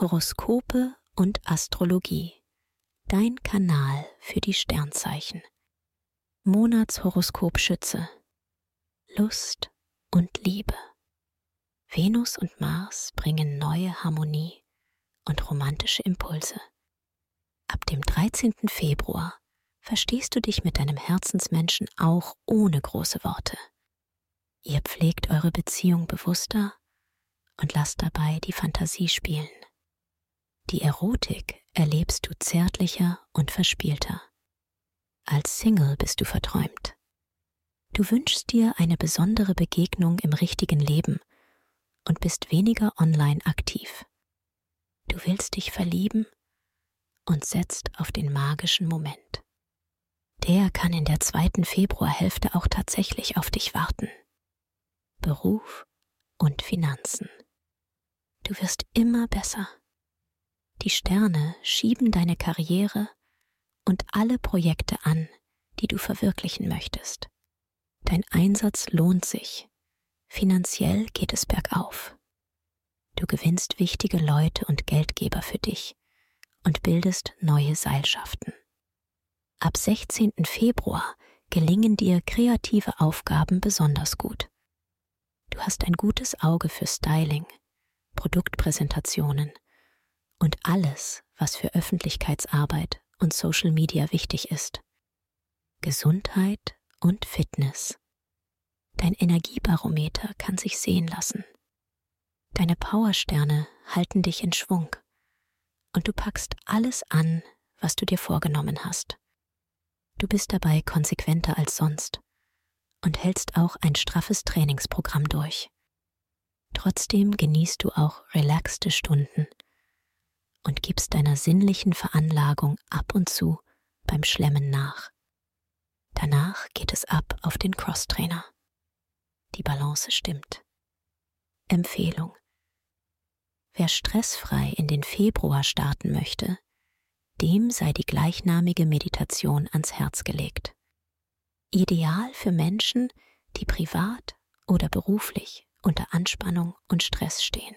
Horoskope und Astrologie. Dein Kanal für die Sternzeichen. Monatshoroskop Schütze. Lust und Liebe. Venus und Mars bringen neue Harmonie und romantische Impulse. Ab dem 13. Februar verstehst du dich mit deinem Herzensmenschen auch ohne große Worte. Ihr pflegt eure Beziehung bewusster und lasst dabei die Fantasie spielen. Die Erotik erlebst du zärtlicher und verspielter. Als Single bist du verträumt. Du wünschst dir eine besondere Begegnung im richtigen Leben und bist weniger online aktiv. Du willst dich verlieben und setzt auf den magischen Moment. Der kann in der zweiten Februarhälfte auch tatsächlich auf dich warten. Beruf und Finanzen. Du wirst immer besser. Die Sterne schieben deine Karriere und alle Projekte an, die du verwirklichen möchtest. Dein Einsatz lohnt sich. Finanziell geht es bergauf. Du gewinnst wichtige Leute und Geldgeber für dich und bildest neue Seilschaften. Ab 16. Februar gelingen dir kreative Aufgaben besonders gut. Du hast ein gutes Auge für Styling, Produktpräsentationen und alles, was für Öffentlichkeitsarbeit und Social Media wichtig ist. Gesundheit und Fitness. Dein Energiebarometer kann sich sehen lassen. Deine Powersterne halten dich in Schwung und du packst alles an, was du dir vorgenommen hast. Du bist dabei konsequenter als sonst und hältst auch ein straffes Trainingsprogramm durch. Trotzdem genießt du auch relaxte Stunden und gibst deiner sinnlichen Veranlagung ab und zu beim Schlemmen nach. Danach geht es ab auf den Crosstrainer. Die Balance stimmt. Empfehlung. Wer stressfrei in den Februar starten möchte, dem sei die gleichnamige Meditation ans Herz gelegt. Ideal für Menschen, die privat oder beruflich unter Anspannung und Stress stehen.